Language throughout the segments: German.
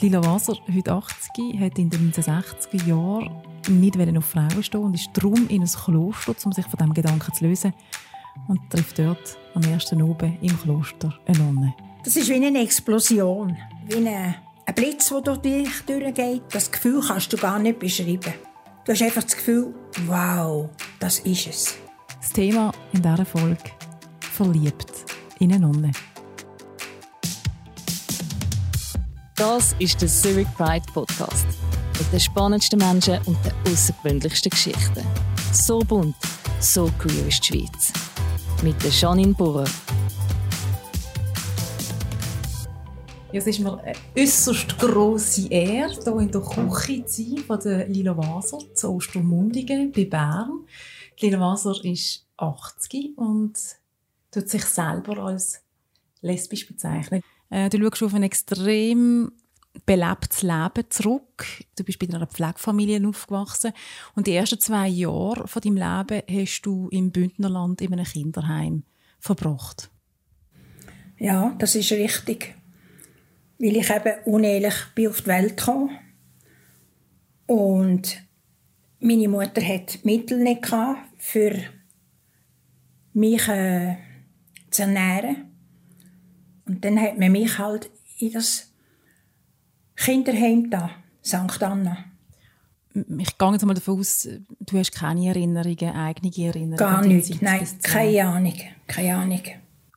Lila Waser, heute 80, hat in den 1960er Jahren nicht auf Frauen stehen und ist darum in ein Kloster, um sich von diesem Gedanken zu lösen. Und trifft dort am ersten oben im Kloster eine Nonne. Das ist wie eine Explosion, wie eine, ein Blitz, der durch dich durchgeht. Das Gefühl kannst du gar nicht beschreiben. Du hast einfach das Gefühl, wow, das ist es. Das Thema in dieser Folge verliebt in eine Nonne. Das ist der Zurich Pride Podcast. Mit den spannendsten Menschen und den außergewöhnlichsten Geschichten. So bunt, so queer ist die Schweiz. Mit der Janine Burrer. Ja, es ist mir eine äußerst grosse Ehre, hier in der Küche zu sein von der Lila Waser zu Ostermundigen bei Bern. Lila Waser ist 80 und tut sich selber als lesbisch bezeichnen. Äh, du schaust auf ein extrem belebtes Leben zurück. Du bist bei einer Pflegefamilie aufgewachsen und die ersten zwei Jahre von deinem Leben hast du im Bündnerland in einem Kinderheim verbracht. Ja, das ist richtig. Weil ich eben unehrlich bin auf die Welt kam und meine Mutter hat Mittel nicht gehabt, für mich äh, zu ernähren. Und dann hat man mich halt in das Kinderheim da, St. Anna. Ich gehe jetzt mal davon aus, du hast keine Erinnerungen, eigene Erinnerungen? Gar nicht, nein, keine Ahnung, keine Ahnung.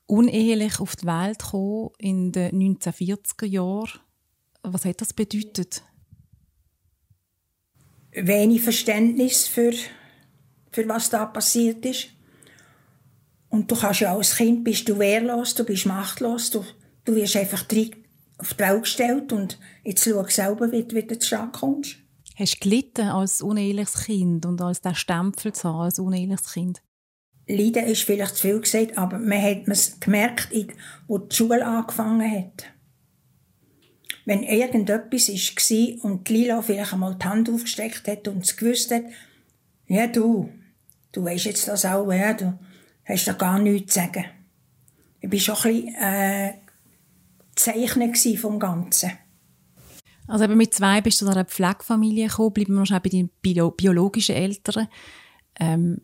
Unehelich auf die Welt gekommen in den 1940er Jahren, was hat das bedeutet? Wenig Verständnis für, für was da passiert ist. Und du kannst ja als Kind bist du wehrlos, du bist machtlos, du, du wirst einfach auf die Welt gestellt und jetzt schau selber, wie, wie du zustande kommst. Hast du gelitten als uneheliches Kind und als der Stempel zu haben, als uneheliches Kind? Leiden ist vielleicht zu viel gesagt, aber man hat es gemerkt, wo die Schule angefangen hat. Wenn irgendetwas war und Lila vielleicht einmal die Hand aufgesteckt hat und es gewusst hat, ja du, du weißt jetzt das auch, ja, du, hast du gar nichts zu sagen. Ich war schon ein bisschen äh, Zeichner vom Ganzen. Also eben mit zwei bist du zu einer Pflegefamilie gekommen, bleiben wir wahrscheinlich bei deinen bio biologischen Eltern. Ähm,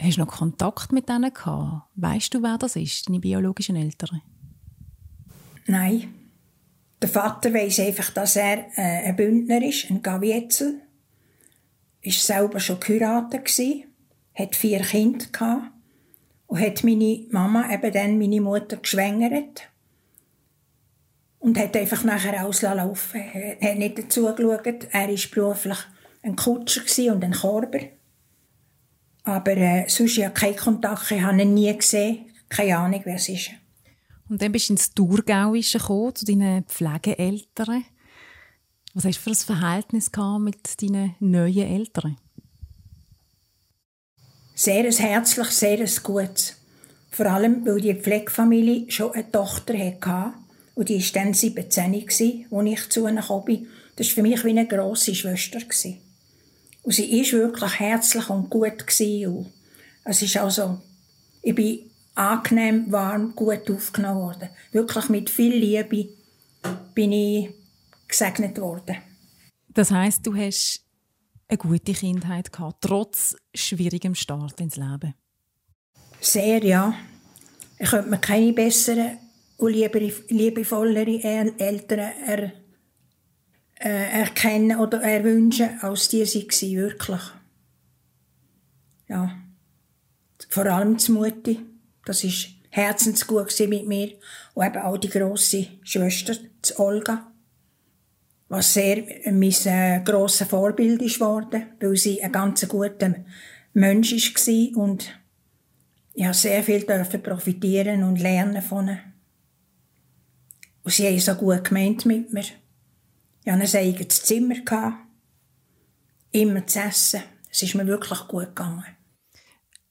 hast du noch Kontakt mit denen gehabt? Weißt du, wer das ist, deine biologischen Eltern? Nein. Der Vater weiß einfach, dass er äh, ein Bündner ist, ein Gavietzel. Ist selber schon geheiratet gewesen, hat vier Kinder gehabt und hat meine Mama, eben dann meine Mutter, geschwängert. Und hat einfach nachher auslaufen Er hat nicht dazu geschaut. Er war beruflich ein Kutscher und ein Korber. Aber äh, sonst ja keinen Kontakt. Ich habe ihn nie gesehen. Keine Ahnung, wer es ist. Und dann bist du ins Thurgauische gekommen, zu deinen Pflegeeltern. Was hast du für ein Verhältnis mit deinen neuen Eltern? Sehr ein herzliches, sehr gutes. Vor allem, weil die Pflegefamilie schon eine Tochter hatte. Und die war dann 17, als ich zu ihnen kam. Das war für mich wie eine grosse Schwester. Und sie war wirklich herzlich und gut. Es ist also, ich bin angenehm, warm, gut aufgenommen worden. Wirklich mit viel Liebe bin ich gesegnet worden. Das heisst, du hast eine gute Kindheit gehabt, trotz schwierigem Start ins Leben? Sehr, ja. Ich könnte mir keine besseren und liebevollere Eltern er, äh, erkennen oder erwünschen, als die sie waren, wirklich. Ja. Vor allem die Mutter. Das war herzensgut mit mir. Und eben auch die grosse Schwester, die Olga was sehr mein äh, grosses Vorbild ist worden, weil sie ein ganz guter Mensch war und ich habe sehr viel dürfen profitieren und lernen von ihr. Und sie haben so gut gemeint mit mir. Ich hatte ein eigenes Zimmer, immer zu essen. Es ist mir wirklich gut gegangen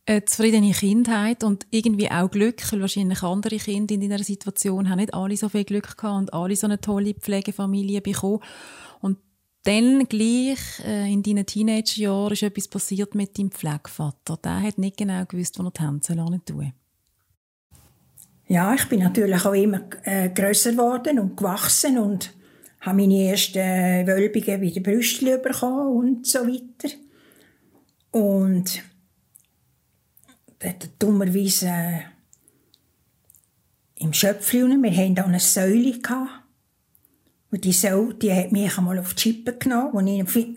eine zufriedene Kindheit und irgendwie auch Glück, weil wahrscheinlich andere Kinder in dieser Situation haben nicht alle so viel Glück gehabt und alle so eine tolle Pflegefamilie bekommen. Und dann gleich äh, in deinen Teenagerjahren ist etwas passiert mit deinem Pflegevater. Der hat nicht genau gewusst, wo er die Hände tun Ja, ich bin natürlich auch immer äh, grösser geworden und gewachsen und habe meine ersten Wölbungen wieder Brüste bekommen und so weiter. Und dort dummerweise äh, im Schöpfli, wir hatten da eine Säule. Gehabt. Und die Säule, die hat mich einmal auf die Schippe genommen, als ich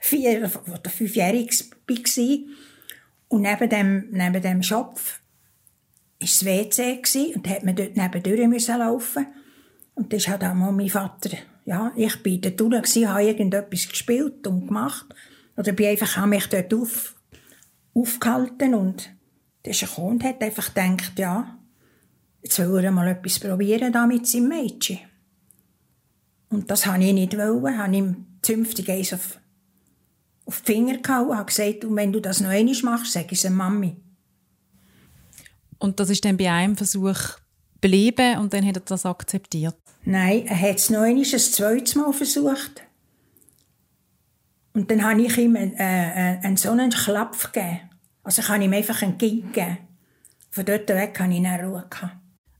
vier oder war. Und neben dem, neben dem Schopf war das WC und da hat man dort nebendurch müssen laufen. Und das hat auch mal mein Vater, ja, ich bin dort draussen, habe irgendetwas gespielt und gemacht. Oder bin einfach, habe mich dort auf, aufgehalten und dann ist er gekommen und hat einfach gedacht, ja, jetzt will er mal etwas probieren da mit seinem Mädchen. Und das habe ich nicht wollen, habe ihm zünftig eins auf, auf die Finger gehauen und habe gesagt, und wenn du das noch einmal machst, sag ich es Mami. Und das ist dann bei einem Versuch geblieben und dann hat er das akzeptiert? Nein, er hat es noch einmal ein zweites Mal versucht. Und dann habe ich ihm äh, äh, einen so einen Klapp gegeben. Also ich habe ihm einfach einen Kind gegeben. Von dort weg habe ich dann Ruhe.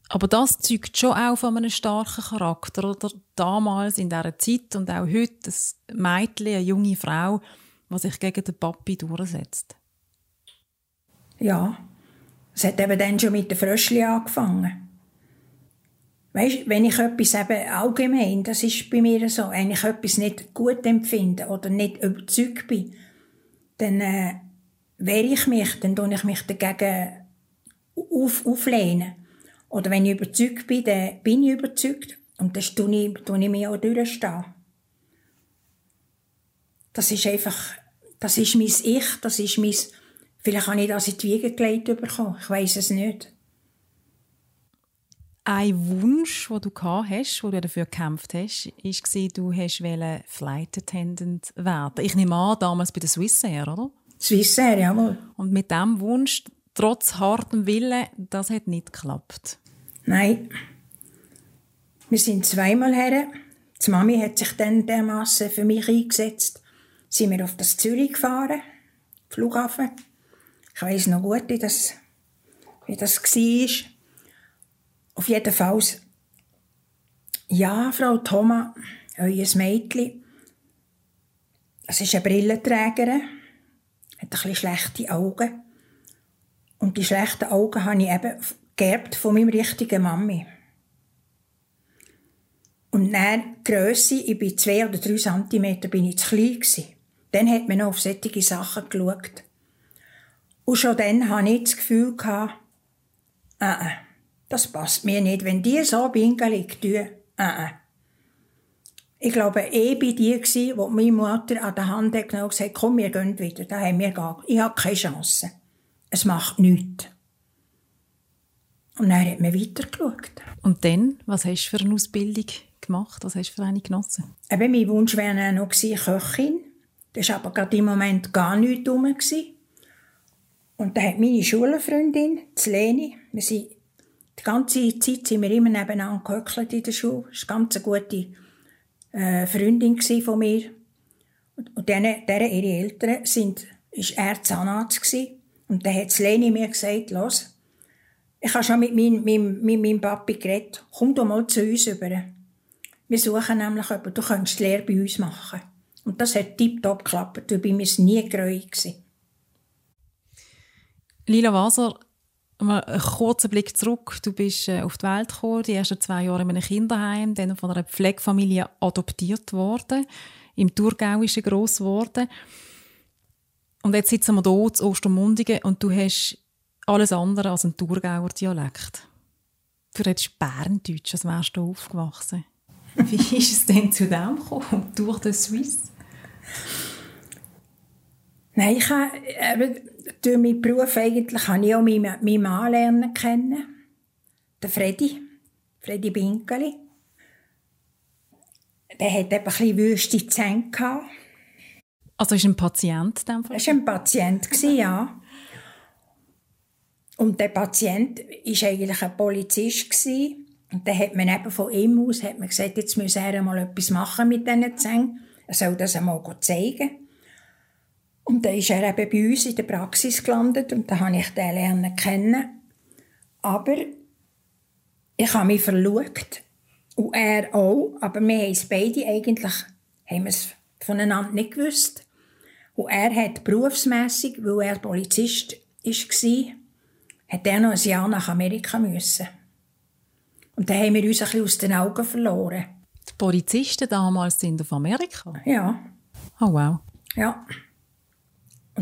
Aber das zeugt schon auch von einem starken Charakter. Oder damals in dieser Zeit und auch heute ein Mädchen, eine junge Frau, die sich gegen den Papi durchsetzt. Ja, es hat eben dann schon mit den Fröschli angefangen. Weißt, wenn ich etwas eben allgemein, das ist bei mir so, wenn ich etwas nicht gut empfinde oder nicht überzeugt bin, dann äh, wehre ich mich, dann tue ich mich dagegen auf, auflehnen. Oder wenn ich überzeugt bin, dann bin ich überzeugt und dann tue ich, tue ich mich auch durchstehen. Das ist einfach, das ist mein Ich, das ist mein, vielleicht habe ich das in die Wiege gelegt bekommen, ich weiß es nicht. Ein Wunsch, den du gehabt hast, wo du dafür gekämpft hast, war, du hast Flight Attendant werden. Ich nehme an, damals bei der Swissair, oder? Swissair, jawohl. Und mit diesem Wunsch, trotz hartem Willen, das hat nicht geklappt. Nein. Wir sind zweimal her. Die Mami hat sich dann dermassen für mich eingesetzt. Sind wir auf das Zürich gefahren, Flughafen. Ich weiß noch gut, wie das, wie das war. Auf jeden Fall, ja, Frau Thomas, euer Mädchen, es ist eine Brillenträgerin, hat ein schlechte Augen. Und die schlechten Augen habe ich eben geerbt von meinem richtigen Mami. Und dann die Grösse, ich bin zwei oder drei Zentimeter bin ich zu klein gewesen. Dann hat man noch auf solche Sachen geschaut. Und schon dann hatte ich das Gefühl, gehabt, äh, das passt mir nicht. Wenn die so pinkelig tun, äh, Ich glaube, ich war die, die meine Mutter an der Hand hat und gesagt komm, wir gehen wieder, da haben wir gar, ich habe keine Chance. Es macht nichts. Und dann hat man weitergeschaut. Und dann, was hast du für eine Ausbildung gemacht? Was hast du für eine genossen? Eben, mein Wunsch wäre noch Köchin. Das war aber gerade im Moment gar nichts rum. Und da hat meine Schulfreundin, die Leni, wir sind, die ganze Zeit sind wir immer nebeneinander gehöckelt in der Schule. Das war eine ganz gute äh, Freundin von mir. Und, und deren, deren ihre Eltern sind, ist er Zahnarzt gewesen. Und dann hat Leni mir gesagt, los, ich habe schon mit meinem, mit, mit meinem Papi geredet. Komm doch mal zu uns über. Wir suchen nämlich jemanden, du könntest die Lehre bei uns machen. Und das hat tiptop geklappt. Du bei mir nie geräumt. Lila Waser, mal einen kurzen Blick zurück. Du bist äh, auf die Welt gekommen, die ersten zwei Jahre in einem Kinderheim, dann von einer Pflegefamilie adoptiert worden, im Thurgauischen gross geworden. Und jetzt sitzen wir hier zu Ostermundigen und du hast alles andere als ein Thurgauer Dialekt. Du redest Berndeutsch, als wärst du aufgewachsen. Wie ist es denn zu dem gekommen, durch den Swiss? Nein, ich habe, eben, durch meinen Beruf eigentlich habe ich auch meinen, meinen Mann lernen kennen. Den Freddy. Freddy Binkeli. Der hat eben ein bisschen wüste Zähne gehabt. Also ist ein Patient? Er war ein Patient, ja. Und der Patient war eigentlich ein Polizist. Und dann hat man eben von ihm aus hat man gesagt, jetzt muss er mal etwas machen mit diesen Zähnen. Er soll das einmal zeigen. Und dann ist er eben bei uns in der Praxis gelandet und da habe ich den lernen kennen. Aber ich habe mich verliebt Und er auch, aber wir haben es beide eigentlich haben wir es voneinander nicht gewusst. Und er hat berufsmässig, weil er Polizist war, hat er noch ein Jahr nach Amerika müssen. Und dann haben wir uns ein bisschen aus den Augen verloren. Die Polizisten damals sind auf Amerika? Ja. Oh wow. Ja.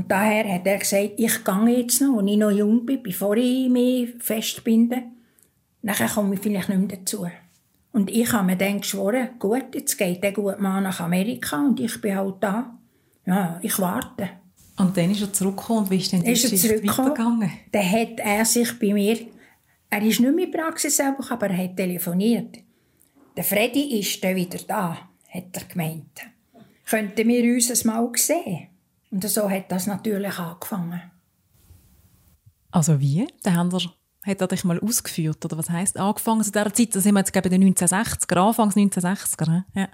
Und daher hat er gesagt, ich gehe jetzt noch, als ich noch jung bin, bevor ich mich festbinde. Nachher komme ich vielleicht nicht mehr dazu. Und ich habe mir dann geschworen, gut, jetzt geht der gut mal nach Amerika und ich bin halt da. Ja, ich warte. Und dann ist er zurückgekommen und wie ist denn die Ist er Geschichte weitergegangen? dann hat er sich bei mir, er ist nicht mehr in der Praxis aber er hat telefoniert. Der Freddy ist dann wieder da, hat er gemeint. Könnten wir uns ein Mal sehen? Und so hat das natürlich angefangen. Also wie? Haben wir, hat er dich mal ausgeführt, oder was heisst angefangen zu dieser Zeit? Das sind wir jetzt, in den 1960er, Anfangs 1960er. ne? Ja.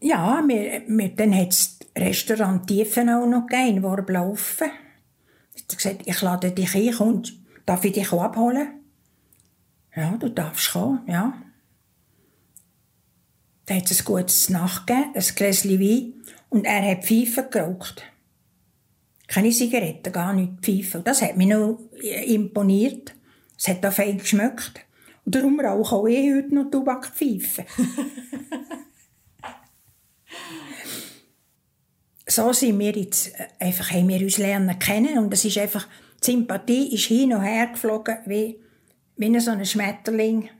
Ja, wir, wir, dann hat es Restaurant Tiefenau noch gegeben, wo er laufen. Hat er gesagt, ich lade dich ein, komm, darf ich dich auch abholen? Ja, du darfst kommen, ja. Dann hat es ein gutes Nacht gegeben, ein Gläschen Wein, und er hat Pfeifen geraucht. Keine Zigaretten, gar nicht Pfeifen. Das hat mich noch imponiert. Es hat auch fein geschmeckt. Und darum rauche auch ich heute noch Tabakpfeifen. so sind wir jetzt, äh, einfach haben wir uns lernen kennen und es ist einfach, die Sympathie ist hin und her geflogen, wie, wie so ein Schmetterling.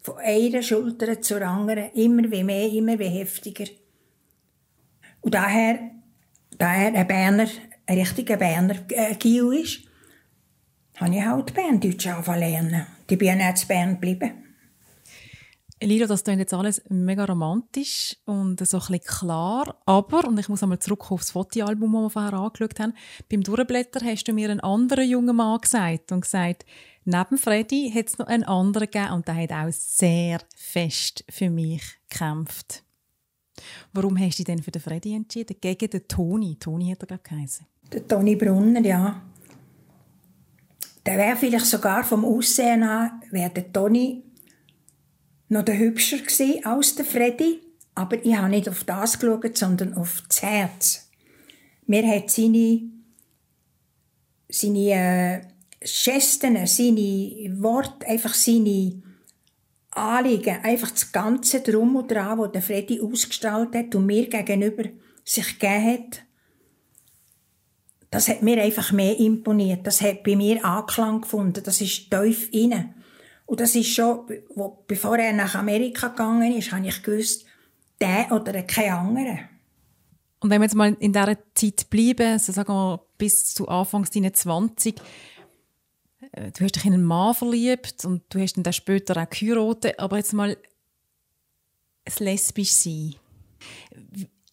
Von einer Schulter zur anderen, immer wie mehr, immer wie heftiger. Und daher, daher ein Berner, ein richtiger Berner äh, Gil ist, habe ich halt Berndeutsch zu lernen. Die bin auch in Bern geblieben. Lilo, das klingt jetzt alles mega romantisch und so ein klar, aber, und ich muss einmal zurück aufs Fotoalbum, das wir vorher angeschaut haben, beim Durchblätter hast du mir einen anderen jungen Mann gesagt und gesagt, neben Freddy hat es noch einen anderen gegeben und der hat auch sehr fest für mich gekämpft. Warum hast du dich denn für den Freddy entschieden? Gegen den Toni. Toni hat er, geheißen. Der Toni Brunner, ja. Der wäre vielleicht sogar vom Aussehen an, wäre der Toni noch der hübscher gewesen als der Freddy. Aber ich habe nicht auf das geschaut, sondern auf das Herz. Mir hat seine, seine äh, Gesten, seine Worte, einfach seine Anliegen, einfach das ganze Drum und Dran, das der Freddy ausgestrahlt hat und mir gegenüber sich gegeben hat, das hat mir einfach mehr imponiert. Das hat bei mir Anklang gefunden. Das ist tief inne. Und das ist schon, wo, bevor er nach Amerika gegangen ist, habe ich gewusst, der oder kein anderer. Und wenn wir jetzt mal in dieser Zeit bleiben, so sagen wir bis zu Anfangs deiner 20, äh, du hast dich in einen Mann verliebt und du hast ihn dann später auch geheiratet, aber jetzt mal ein lesbisch sein.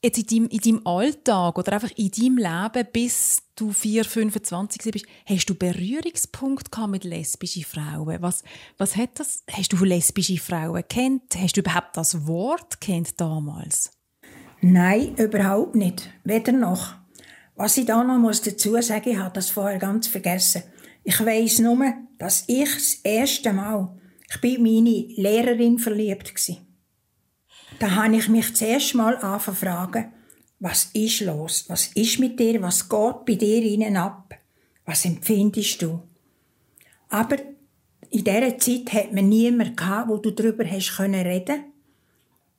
Jetzt in deinem, in deinem Alltag oder einfach in deinem Leben, bis du 4, 25 bist, hast du Berührungspunkte gehabt mit lesbischen Frauen? Was, was hat das? Hast du lesbische Frauen kennt? Hast du überhaupt das Wort kennt damals? Nein, überhaupt nicht. Weder noch. Was ich da noch muss dazu sagen, ich habe das vorher ganz vergessen. Ich weiss nur, dass ich das erste Mal, ich bin in meine Lehrerin verliebt gsi. Da habe ich mich zuerst mal fragen, was ist los? Was ist mit dir? Was geht bei dir innen ab? Was empfindest du? Aber in dieser Zeit hat man niemanden gehabt, wo du darüber hast können reden.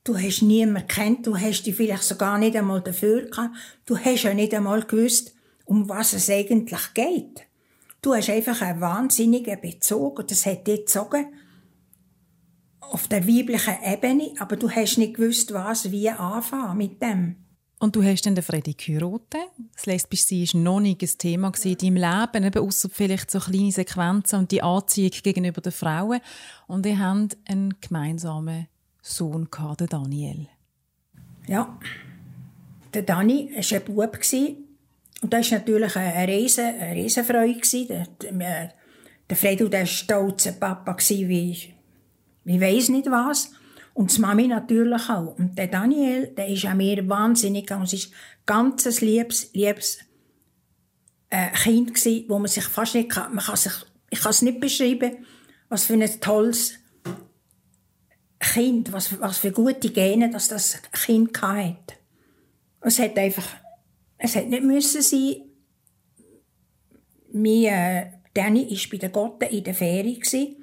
Du hast niemanden kennt, du hast dich vielleicht sogar nicht einmal dafür gehabt. Du hast ja nicht einmal gewusst, um was es eigentlich geht. Du hast einfach einen wahnsinnigen Bezug und das hat dich gezogen auf der weiblichen Ebene, aber du hast nicht gewusst, was wie anfangen mit dem. Und du hast dann den Freddy geheiratet. Das Lesbischsein war noch nicht ein Thema in deinem Leben, eben ausser vielleicht so kleine Sequenzen und die Anziehung gegenüber den Frauen. Und ihr habt einen gemeinsamen Sohn gehabt, den Daniel. Ja, der Dani war ein Bub. Und das war natürlich eine riesen, eine riesen. Der, der, Fredo war stolzer Papa, wie, wie weiss nicht was. Und die Mami natürlich auch. Und der Daniel, der ist an mir wahnsinnig und es ist ganz ein liebes, liebes äh, Kind gewesen, wo man sich fast nicht kann, man kann sich, ich kann es nicht beschreiben, was für ein tolles Kind, was, was für gute Gene, dass das Kind hatte. Es hat einfach, es hat nicht müssen sein. Mein äh, Danny war bei den Gotten in der Ferie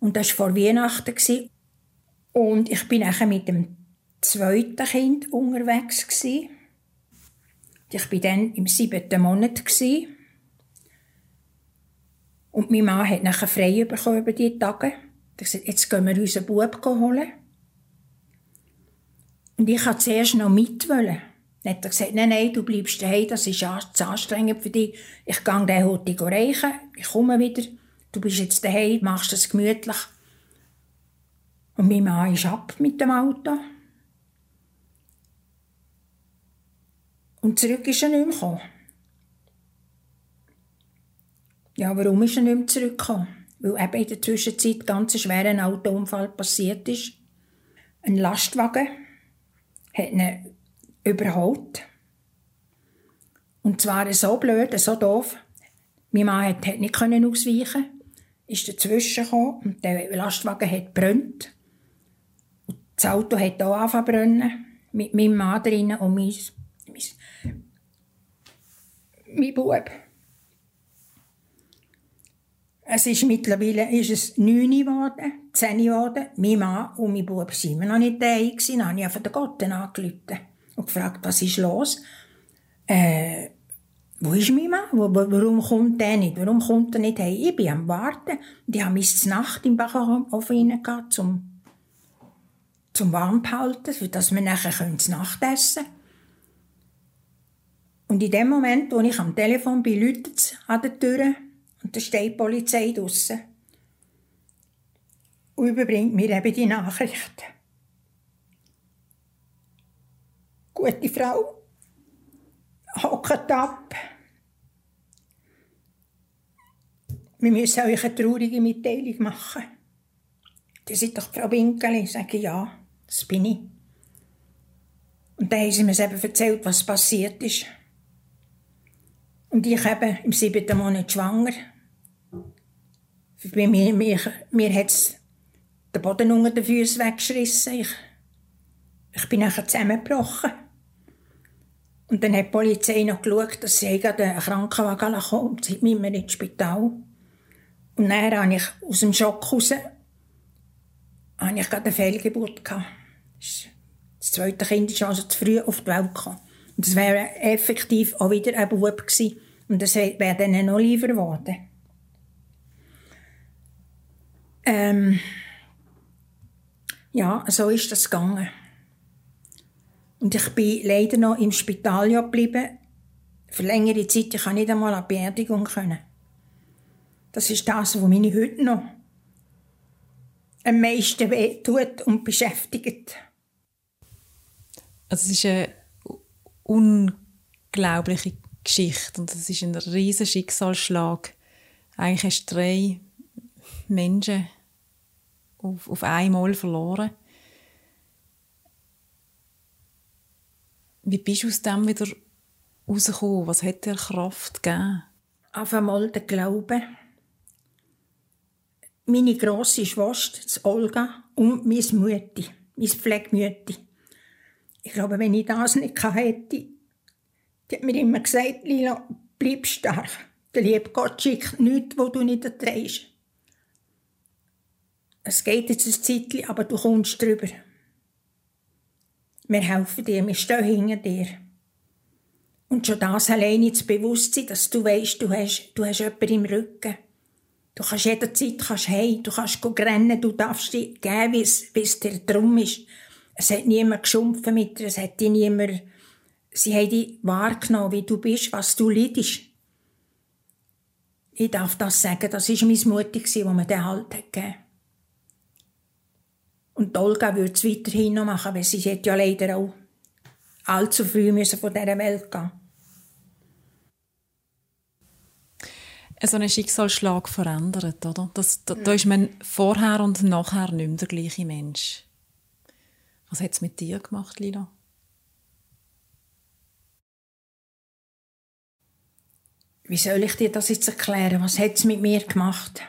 und das war vor Weihnachten und ich bin nachher mit dem zweiten Kind unterwegs gewesen. Ich war dann im siebten Monat gewesen. und mein Mann hat nachher frei bekommen über diese Tage. Er hat jetzt gehen wir unseren Bub holen. Und ich wollte zuerst noch mit. Wollen. Dann hat er gesagt, nein, nein, du bleibst daheim, das ist zu anstrengend für dich. Ich gehe den heute reichen, ich komme wieder. Du bist jetzt daheim, machst es gemütlich. Und mein Mann ist ab mit dem Auto. Und zurück ist er nicht mehr gekommen. Ja, warum ist er nicht mehr zurückgekommen? Weil eben in der Zwischenzeit ganz ein schwerer Autounfall passiert ist. Ein Lastwagen hat ihn überholt. Und zwar so blöd, so doof. Mein Mann hat, hat nicht ausweichen ist dazwischen gekommen und der Lastwagen hat brennt. Das Auto hat auch angefangen zu brennen, mit meinem Mann drinnen und mein, mein, mein Bub. Es ist mittlerweile ist es 9 geworden, 10 geworden. Mein Mann und mein Bub waren noch nicht da. Dann habe ich einfach den Gott angerufen und gefragt, was ist los? Äh, wo ist mein Mann? Warum kommt der nicht? Warum kommt er nicht heim? Ich bin am Warten. Die haben mich Nacht im Backofen reingegangen, zum, zum warm behalten, dass wir nachher das Nachtessen können. Und in dem Moment, wo ich am Telefon bin, läutet an der Tür und da steht die Polizei draussen und überbringt mir eben die Nachricht. Gute Frau, hockt ab. Wir müssen euch eine traurige Mitteilung machen. Die seid doch Frau Winkeli. Ich sage, ja, das bin ich. Und dann haben sie mir eben erzählt, was passiert ist. Und ich eben im siebten Monat schwanger. Bei mir, mir, mir hat es den Boden unter den Füßen weggeschrissen. Ich, ich bin nachher zusammengebrochen. Und dann hat die Polizei noch geschaut, dass sie gerade einen Krankenwagen kommt. Sie mit mir ins Spital. Und dann habe ich aus dem Schock raus habe ich gerade eine Fehlgeburt gehabt. Das zweite Kind ist also zu früh auf die Welt gekommen. Und das wäre effektiv auch wieder ein Bub gewesen. Und das wäre dann noch lieber geworden. Ähm, ja, so ist das gegangen. Und ich bin leider noch im Spital geblieben. Für längere Zeit. Ich konnte nicht einmal die Beerdigung. Können. Das ist das, was mich heute noch am meisten wehtut und beschäftigt. Also es ist eine unglaubliche Geschichte und es ist ein riesiger Schicksalsschlag. Eigentlich hast du drei Menschen auf, auf einmal verloren. Wie bist du aus dem wieder rausgekommen? Was hat dir Kraft gegeben? Auf einmal der Glaube. Meine grosse Schwester, Olga, und meine Mutti, meine Pflegemütti. Ich glaube, wenn ich das nicht hätte, die hat mir immer gesagt, Lila, bleib stark. Der liebe Gott schickt nichts, wo du nicht erträgst. Es geht jetzt ein Zeitchen, aber du kommst drüber. Wir helfen dir, wir stehen hinter dir. Und schon das alleine das Bewusstsein, dass du weißt, du hast, du hast jemanden im Rücken. Du kannst jederzeit kannst hey, du kannst rennen, du darfst dich geben, wie es dir drum ist. Es hat niemand geschumpfen mit dir, es hat dich niemand, sie haben dich wahrgenommen, wie du bist, was du leidest. Ich darf das sagen, das war mein Mutti, die mir den Halt gegeben hat. Und Olga würde es weiterhin noch machen, weil sie hat ja leider auch allzu früh müssen von dieser Welt gehen so ein Schicksalsschlag verändert, oder? Das, da, da ist man vorher und nachher nicht mehr der gleiche Mensch. Was hat es mit dir gemacht, Lila? Wie soll ich dir das jetzt erklären? Was hat es mit mir gemacht?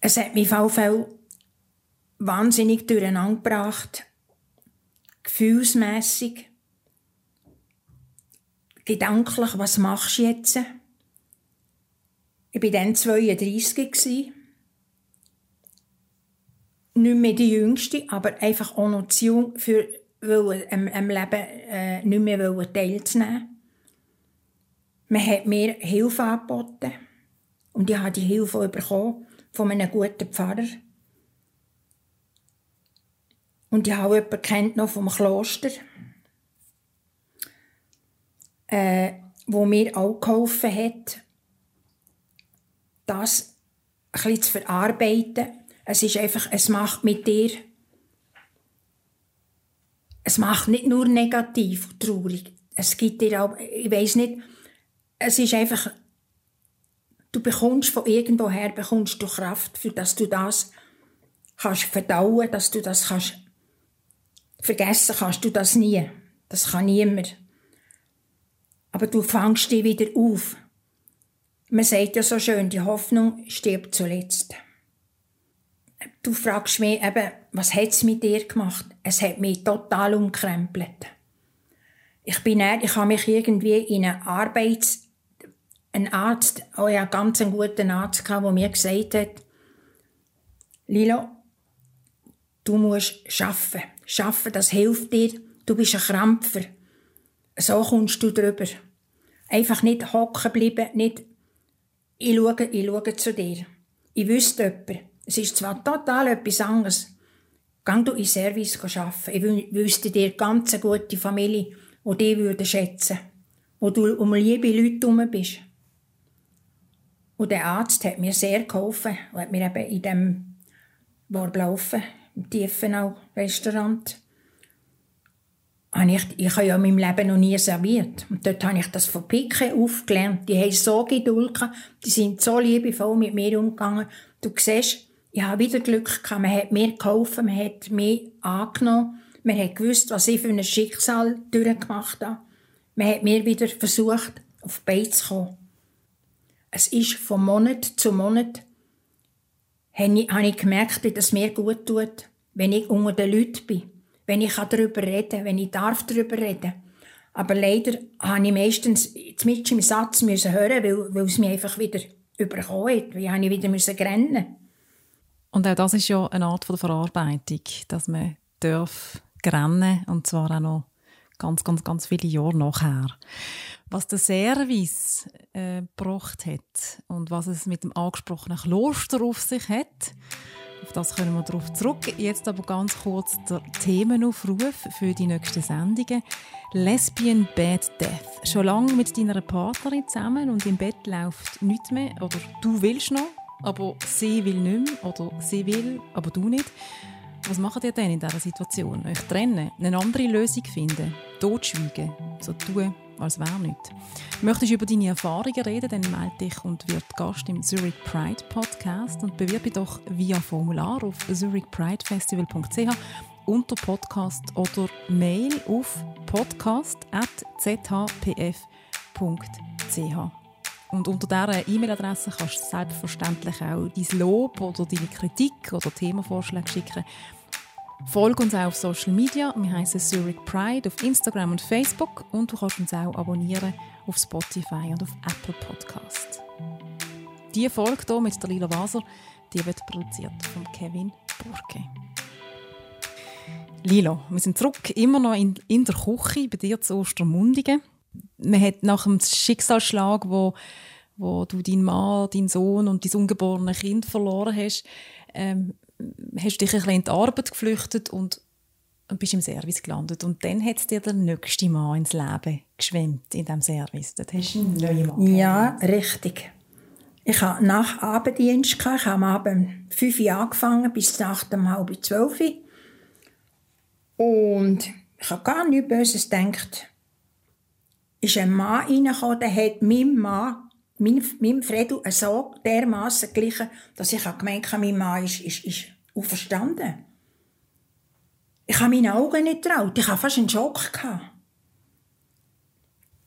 Es hat mich Fall wahnsinnig durcheinander gebracht. Gefühlsmässig. Gedanklich, was machst du jetzt? Ich war dann 32. Nicht mehr die Jüngste, aber einfach auch noch zu jung, für am, am Leben äh, nicht mehr teilzunehmen. Man hat mir Hilfe angeboten. Und ich habe die Hilfe bekommen von einem guten Pfarrer. Und ich habe jemanden kennt noch vom Kloster, äh, wo mir auch geholfen hat, das bisschen zu verarbeiten. Es ist einfach, es macht mit dir, es macht nicht nur negativ und traurig. Es gibt dir auch, ich weiß nicht, es ist einfach, du bekommst von irgendwoher bekommst du Kraft, für dass du das kannst verdauen, dass du das kannst vergessen kannst du das nie. Das kann niemand. Aber du fangst dich wieder auf. Man sagt ja so schön, die Hoffnung stirbt zuletzt. Du fragst mich eben, was hat es mit dir gemacht? Es hat mich total umkrempelt. Ich bin nicht, ich habe mich irgendwie in eine Arbeits, ein Arzt, oh ja, ganz einen guten Arzt gehabt, der mir gesagt hat, Lilo, du musst schaffen. Schaffen, das hilft dir. Du bist ein Krampfer. So kommst du drüber. Einfach nicht hocken bleiben, nicht, ich schaue, ich schaue zu dir. Ich wüsste jemanden. Es ist zwar total etwas anderes. Geh du in Service arbeiten. Ich wüsste dir ganz eine gute Familie, die dich würde schätzen wo du um liebe Leute herum bist. Und der Arzt hat mir sehr geholfen und hat mir eben in dem Warblaufen, im Tiefenau-Restaurant, ich, ich habe ja in meinem Leben noch nie serviert. Und dort habe ich das von Pike aufgelernt. Die haben so Geduld gehabt, die sind so liebevoll mit mir umgegangen. Du siehst, ich habe wieder Glück gehabt. Man hat mir geholfen, man hat mich angenommen. Man hat gewusst, was ich für ein Schicksal durchgemacht habe. Man hat mir wieder versucht, auf die Beine zu kommen. Es ist von Monat zu Monat, habe ich, gemerkt, wie das mir gut tut, wenn ich unter den Leuten bin wenn ich darüber reden kann, wenn ich darf darüber reden Aber leider habe ich meistens mit im Satz müssen hören, weil, weil es mich einfach wieder überkommen hat. Habe ich wieder müssen rennen. Und auch das ist ja eine Art von Verarbeitung, dass man darf rennen und zwar auch noch ganz, ganz, ganz viele Jahre nachher. Was der Service äh, gebracht hat und was es mit dem angesprochenen Kloster auf sich hat, auf das können wir darauf zurück. Jetzt aber ganz kurz der Themenaufruf für die nächsten Sendungen. Lesbian Bad Death. Schon lange mit deiner Partnerin zusammen und im Bett läuft nichts mehr oder du willst noch, aber sie will nicht mehr oder sie will, aber du nicht. Was macht ihr denn in dieser Situation? Euch trennen, eine andere Lösung finden, totschweigen, so tun, als wäre nichts. Möchtest du über deine Erfahrungen reden, dann melde dich und wird Gast im Zurich Pride Podcast und bewirb dich doch via Formular auf zurichpridefestival.ch unter Podcast oder Mail auf podcast.zhpf.ch. Und unter dieser E-Mail-Adresse kannst du selbstverständlich auch dein Lob oder deine Kritik oder Themenvorschläge schicken. Folge uns auch auf Social Media. Wir heißen Zurich Pride auf Instagram und Facebook und du kannst uns auch abonnieren auf Spotify und auf Apple Podcast. Die Folge hier mit der Lila Waser, die wird produziert von Kevin Burke. Lilo, wir sind zurück, immer noch in, in der Küche bei dir zu Ostermundigen. Man hat nach dem Schicksalsschlag, wo, wo du deinen Mann, deinen Sohn und dein ungeborene Kind verloren hast, ähm, hast du dich ein bisschen in die Arbeit geflüchtet und bist im Service gelandet. Und dann hat es dir der nächste Mann ins Leben geschwemmt in diesem Service. Dort hast du einen neuen Mann Ja, richtig. Ich hatte nach Abenddienst, ich habe am Abend um 5 Uhr angefangen, bis nach um halb zwölf. Und ich habe gar nichts Böses gedacht. Ist ein Mann reingekommen, der hat meinem Mann meinem, Fredo so dermaßen glichen, dass ich gemeint habe, mein Mann ist, ist, ist auferstanden. Ich habe meine Augen nicht traut. Ich hatte fast einen Schock. Gehabt.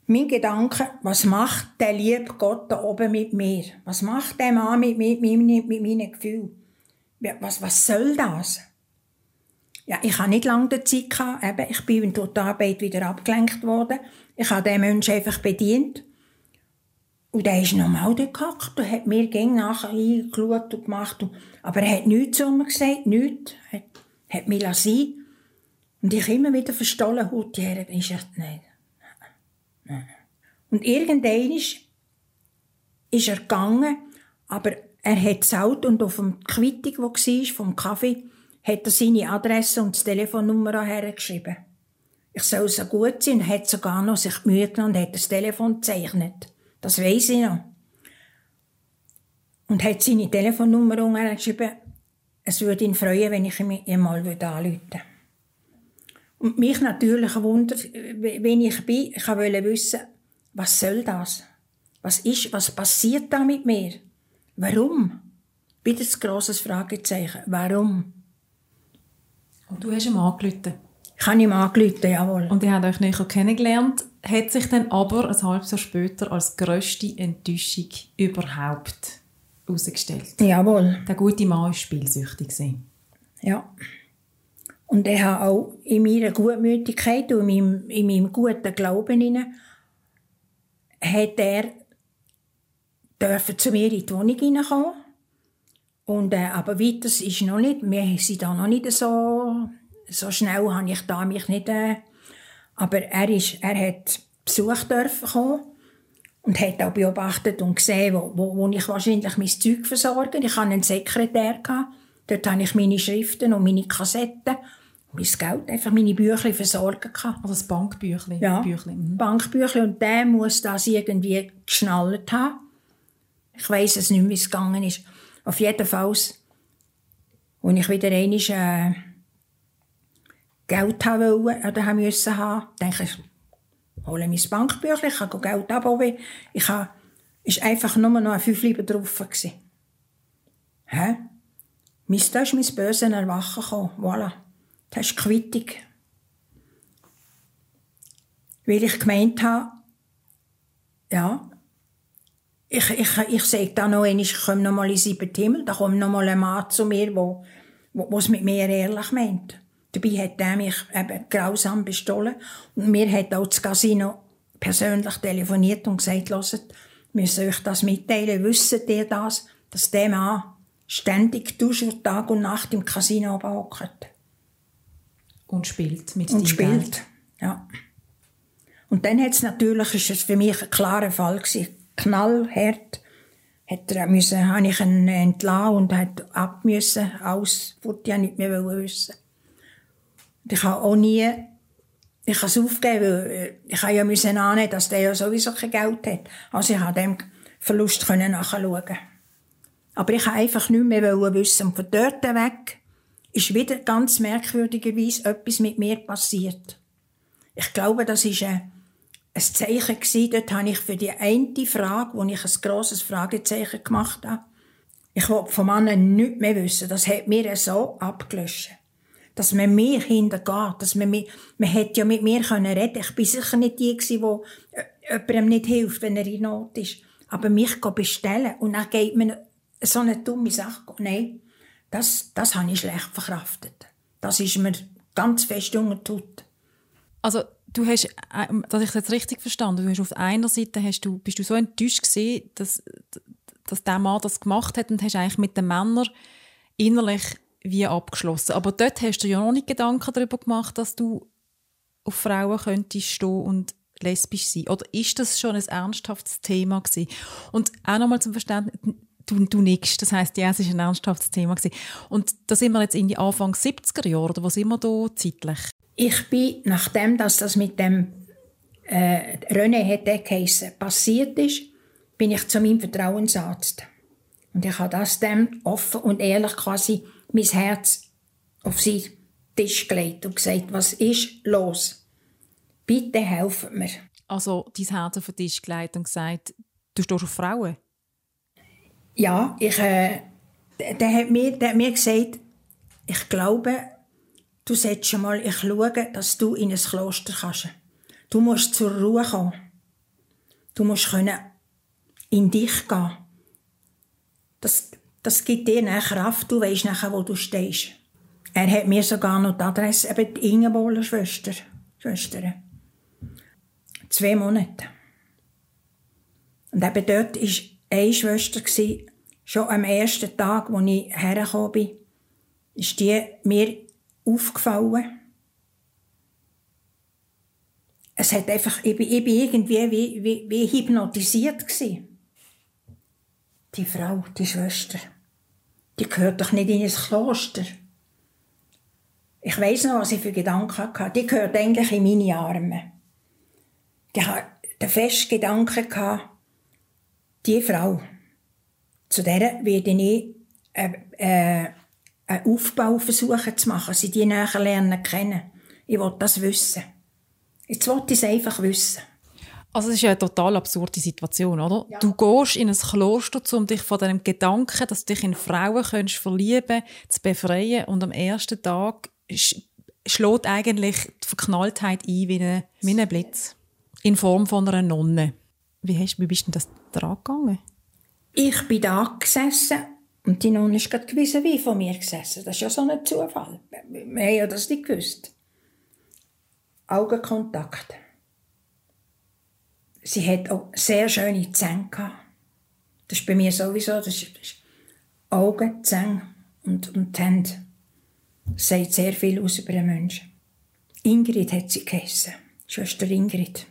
Mein Gedanke, was macht der liebe Gott da oben mit mir? Was macht der Mann mit, mit, mit, mit meinen Gefühlen? was, was soll das? Ja, ich habe nicht lange Zeit gehabt. Eben, ich bin durch die Arbeit wieder abgelenkt worden. Ich habe den Menschen einfach bedient. Und er ist dort gehackt und hat mir gegen nachher eingeschaut und gemacht. Aber er hat nichts zu mir gesagt, nichts. Er hat, hat mich lassen. Und ich immer wieder verstohlen, Hut her. Ich dachte, nein. Und irgendwann ist, ist er gegangen, aber er hat zahlt und auf dem Quittung, wo war, vom Kaffee, hat er seine Adresse und die Telefonnummer hergeschrieben. Ich soll so gut sein hat sogar noch sich Mühe genommen und hat das Telefon gezeichnet. Das weiss ich noch. Und hat seine Telefonnummer geschrieben, es würde ihn freuen, wenn ich ihn mal anrufen würde. Und mich natürlich wundert, wenn ich bin, ich wollte wissen, was soll das? Was ist, was passiert da mit mir? Warum? Bitte ein grosses Fragezeichen. Warum? Und du hast ihm angerufen? Ich habe ihm angerufen, jawohl. Und ihr habt euch näher kennengelernt, hat sich dann aber ein halbes Jahr später als grösste Enttäuschung überhaupt herausgestellt. Jawohl. Der gute Mann war spielsüchtig. Ja. Und er hat auch in meiner Gutmütigkeit und in meinem, in meinem guten Glauben hinein, hat er dürfen zu mir in die Wohnung hineinkommen. Und, äh, aber weiter ist noch nicht, wir sind da noch nicht so, so schnell habe ich da mich nicht, äh, aber er ist, er hat Besuch dürfen kommen und hat auch beobachtet und gesehen, wo, wo, wo ich wahrscheinlich mein Zeug versorge. Ich hatte einen Sekretär, gehabt. dort habe ich meine Schriften und meine Kassetten mein Geld, einfach meine Bücher versorgen kann. Also das Bankbüchlein? Ja, Büchlein. Mhm. Bankbüchlein. Und der muss das irgendwie geschnallt haben. Ich weiss es nicht wie es gegangen ist. Auf jeden Fall, als ich wieder einmal äh, Geld haben wollte, oder haben müssen haben, denke ich, hole mein Bankbüchlein, ich kann Geld abholen. Ich habe, ist einfach nur noch ein Fünfliber drauf. Hä? Da ist mein böses Erwachen gekommen. Voilà. Das ist Quittung. Weil ich gemeint habe, ja, ich, ich, ich sage da noch einmal, ich komme noch mal in sieben Himmel, da kommt noch mal ein Mann zu mir, wo, es mit mir ehrlich meint. Dabei hat er mich eben grausam bestohlen. Und mir hat auch das Casino persönlich telefoniert und gesagt, hört, wir sollen euch das mitteilen, wisst ihr das, dass der Mann ständig durch Tag und Nacht im Casino hockt. Und spielt mit Und spielt, Geld. ja. Und dann hat's natürlich, ist es für mich ein klarer Fall gewesen. Knallhart. Hat er müssen, habe ich ihn entlassen und hat ab müssen, aus, wollte ja nicht mehr wissen. Ich habe auch nie, ich habe es aufgegeben, weil äh, ich habe ja müssen annehmen, dass der ja sowieso kein Geld hat. Also ich habe dem Verlust können nachschauen. Aber ich habe einfach nicht mehr wissen. Und von dort weg ist wieder ganz merkwürdigerweise etwas mit mir passiert. Ich glaube, das ist ein, Zeichen gewesen. Dort habe ich für die eine Frage, wo ich ein grosses Fragezeichen gemacht habe, ich wollte vom Mann nichts mehr wissen. Das hat mir so abgelöscht. Dass man mir hintergeht, dass man mir, man hätte ja mit mir können reden. Ich bin sicher nicht die gewesen, wo jemandem nicht hilft, wenn er in Not ist. Aber mich bestellen und dann geht man so eine dumme Sache. Nein, das, das habe ich schlecht verkraftet. Das ist mir ganz fest ungetut. Also du hast, äh, dass ich das jetzt richtig verstanden, du hast auf einer Seite hast du, bist du so enttäuscht gewesen, dass, dass der Mann das gemacht hat und hast eigentlich mit den Männern innerlich wie abgeschlossen. Aber dort hast du ja noch nicht Gedanken darüber gemacht, dass du auf Frauen könntest stehen und lesbisch sein. Oder ist das schon ein ernsthaftes Thema gewesen? Und auch nochmal zum Verständnis, du, du nix. Das heisst, ja, es war ein ernsthaftes Thema. Gewesen. Und da sind wir jetzt in die Anfang 70er Jahre, oder wo sind wir da zeitlich? Ich bin, nachdem dass das mit dem äh, René hätte geheissen, passiert ist, bin ich zu meinem Vertrauensarzt. Und ich habe das dem offen und ehrlich quasi mein Herz auf seinen Tisch gelegt und gesagt, was ist los? Bitte helfen mir. Also dein Herz auf den Tisch gelegt und gesagt, du stehst auf Frauen? Ja, ich, äh, der, hat mir, der hat mir gesagt, ich glaube, du solltest schon mal ich schauen, dass du in ein Kloster kannst. Du musst zur Ruhe kommen. Du musst können in dich gehen. Das, das gibt dir eine Kraft, du weißt nachher, wo du stehst. Er hat mir sogar noch die Adresse, eben die Ingeborger Schwester, Schwester. Zwei Monate. Und eben dort war eine Schwester, schon am ersten Tag, als ich hergekommen bin, ist die mir aufgefallen. Es hat einfach, ich bin irgendwie wie, wie, wie hypnotisiert gewesen. Die Frau, die Schwester, die gehört doch nicht in ein Kloster. Ich weiß noch, was ich für Gedanken hatte. Die gehört eigentlich in meine Arme. Ich hatte den festen Gedanken, die Frau, zu der werde ich äh, äh, einen Aufbau versuchen zu machen, sie die näher lernen kennen. Ich will das wissen. Jetzt will ich es einfach wissen. Also es ist ja eine total absurde Situation, oder? Ja. Du gehst in ein Kloster, um dich von dem Gedanken, dass du dich in Frauen könntest verlieben, zu befreien und am ersten Tag schlägt eigentlich die Verknalltheit ein wie ein, wie ein Blitz. In Form von einer Nonne. Wie, hast, wie bist denn das dran gegangen? Ich bin da gesessen und die Nonne ist gerade gewesen wie von mir gesessen. Das ist ja so ein Zufall. Wir haben ja das nicht gewusst. Augenkontakt. Sie hat auch sehr schöne Zähne gehabt. Das ist bei mir sowieso, das ist, das ist Augen, Zähne und, und die Hände. Das sagt sehr viel aus über einen Menschen. Ingrid hat sie geheissen. Schwester Ingrid.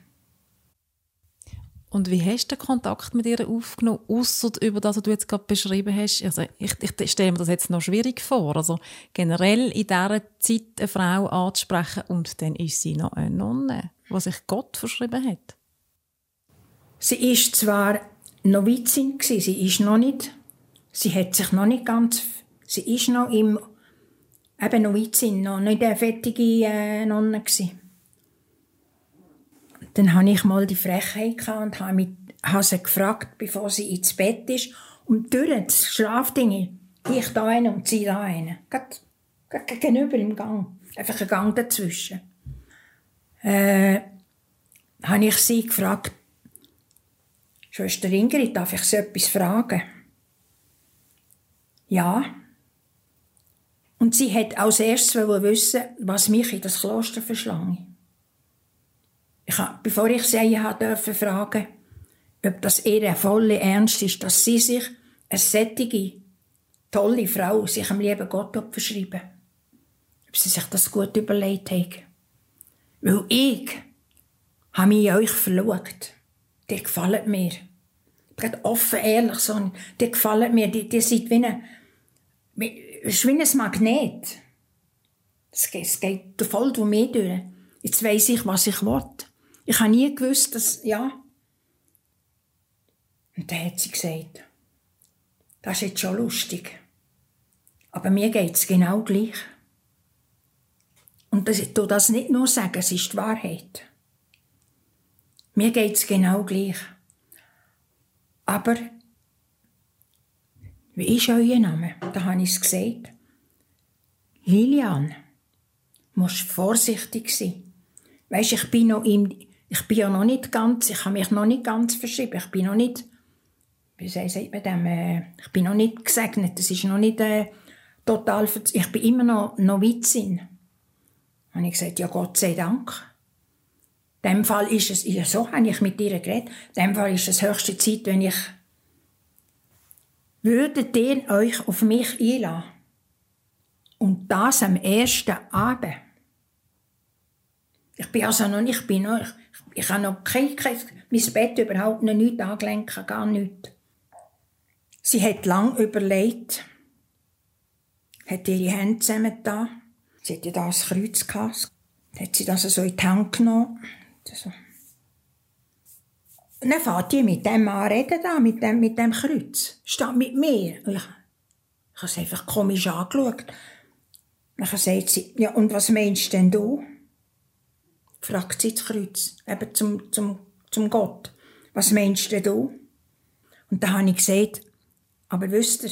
Und wie hast du den Kontakt mit ihr aufgenommen, außer über das, was du jetzt gerade beschrieben hast? Also ich, ich stelle mir das jetzt noch schwierig vor. Also generell in dieser Zeit eine Frau anzusprechen und dann ist sie noch eine Nonne, was sich Gott verschrieben hat. Sie ist zwar Novizin sie ist noch nicht, sie hat sich noch nicht ganz, sie ist noch im, eben Novizin, noch nicht eine fertige äh, Nonne gewesen. Dann hatte ich mal die Frechheit und habe, mit, habe sie gefragt, bevor sie ins Bett ist, und durch das Schlafding, ich da eine und sie da eine. Gerade gegenüber im Gang. Einfach ein Gang dazwischen. Äh, habe ich sie gefragt, Schwester Ingrid, darf ich Sie etwas fragen? Ja. Und sie hat als erstes wissen, was mich in das Kloster verschlange. Ich hab, bevor ich sie durfte fragen, ob das ihr volle Ernst ist, dass sie sich eine sättige, tolle Frau sich am lieben Gott verschreiben. Ob sie sich das gut überlegt haben. Weil ich habe mich in euch verliebt. Die gefallen mir. Gerade offen, ehrlich, so, die gefallen mir. Die, die sind wie ein, ist wie ein Magnet. Es geht, es geht voll durch mich durch. Jetzt weiss ich, was ich will. Ich habe nie gewusst, dass, ja. Und dann hat sie gesagt, das ist jetzt schon lustig. Aber mir geht es genau gleich. Und das, ich das nicht nur sagen, es ist die Wahrheit. Mir geht es genau gleich. Aber, wie ist euer Name? Da habe ich es gesagt. Lilian, musst vorsichtig sein. Weisst, ich bin noch im, ich bin ja noch nicht ganz, ich habe mich noch nicht ganz verschrieben. Ich bin noch nicht, wie sagt man dem, äh, ich bin noch nicht gesegnet. Das ist noch nicht äh, total, ich bin immer noch Novizin. Und ich gesagt, ja Gott sei Dank. In dem Fall ist es, ja, so habe ich mit ihr geredet, in dem Fall ist es höchste Zeit, wenn ich, würdet ihr euch auf mich einladen? Und das am ersten Abend. Ich bin also noch nicht, ich bin noch, ich, ich habe noch kein, kein, mein Bett überhaupt noch nicht angelenkt, gar nicht. Sie hat lang überlegt, hat ihre Hände zusammen da. Sie hatte da ein Kreuz gehabt. Hat sie das so in die Hand genommen. Und dann fährt die mit dem Mann reden da, mit dem, mit dem Kreuz. Steht mit mir. ich, ich habe es einfach komisch angeschaut. Dann sagt sie, ja, und was meinst denn du? fragt sie das Kreuz, eben zum, zum, zum Gott. Was meinst denn du? Und da habe ich gesagt, aber wisst ihr,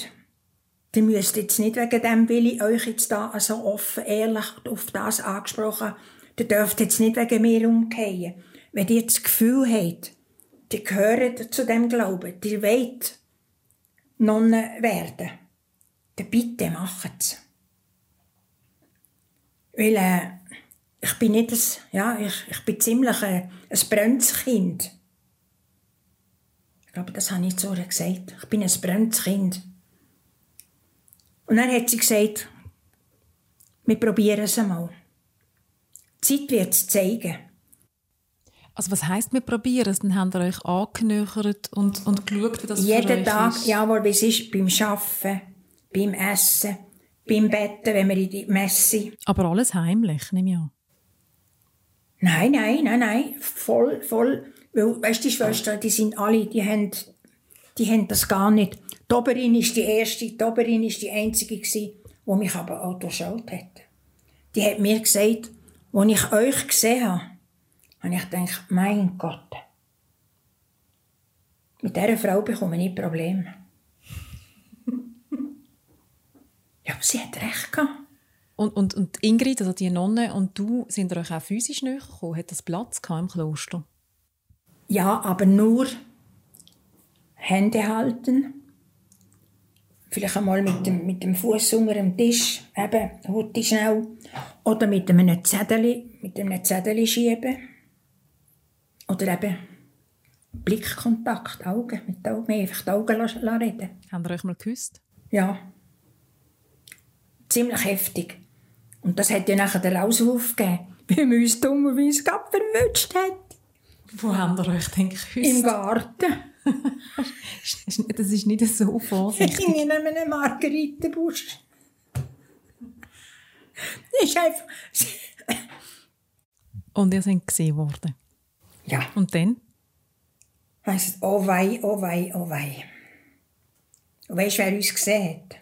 ihr müsst jetzt nicht wegen dem, will ich euch jetzt da so offen, ehrlich auf das angesprochen, ihr dürft jetzt nicht wegen mir umgehen. Wenn ihr das Gefühl habt, ihr gehört zu dem Glauben, ihr wollt Nonne werden, dann bitte macht's. Weil äh, ich bin nicht ein, ja, ich, ich bin ziemlich ein, ein Brönzkind. Ich glaube, das habe ich zu ihr gesagt. Ich bin ein Brönzkind. Und dann hat sie gesagt, wir probieren es einmal. Die Zeit wird es zeigen. Also was heisst, wir probieren es? Dann habt ihr euch angenöchert und, und geschaut, wie das Jeden Tag, ist? jawohl, wie es ist, beim Arbeiten, beim Essen, beim Betten, wenn wir in die Messe. Aber alles heimlich, nehme ich an. Nein, nein, nein, nein, voll, voll. Weil, weißt du, die Schwestern, die sind alle, die haben, die haben das gar nicht. Die Oberin ist die erste, die Oberin ist die einzige gewesen, die mich aber auch durchschaut hat. Die hat mir gesagt, als ich euch gesehen habe, habe ich gedacht, mein Gott, mit dieser Frau bekomme ich Probleme. ja, aber sie hat recht gehabt. Und, und, und Ingrid, also die Nonne und du, sind euch auch physisch näher gekommen? Hat das Platz gehabt im Kloster? Ja, aber nur Hände halten. Vielleicht einmal mit dem, mit dem Fuß unter dem Tisch, eben, heute schnell. Oder mit einem Zettel, mit einem Zettel schieben. Oder eben Blickkontakt, Augen, mit den Augen, einfach die Augen lassen, lassen reden. Habt ihr euch mal geküsst? Ja. Ziemlich heftig. Und das hat ja nachher den Ausruf gegeben, wie wir uns dummerweise gerade verwünscht hat. Wo habt ihr euch denn geküsst? Im Garten. Das ist nicht so vorsichtig. in einem Margaritenbusch. Das ist einfach... Und ihr seid gesehen worden. Ja. Und dann? Heisst, oh wei, oh wei, oh wei. Und weisst du, wer uns gesehen hat?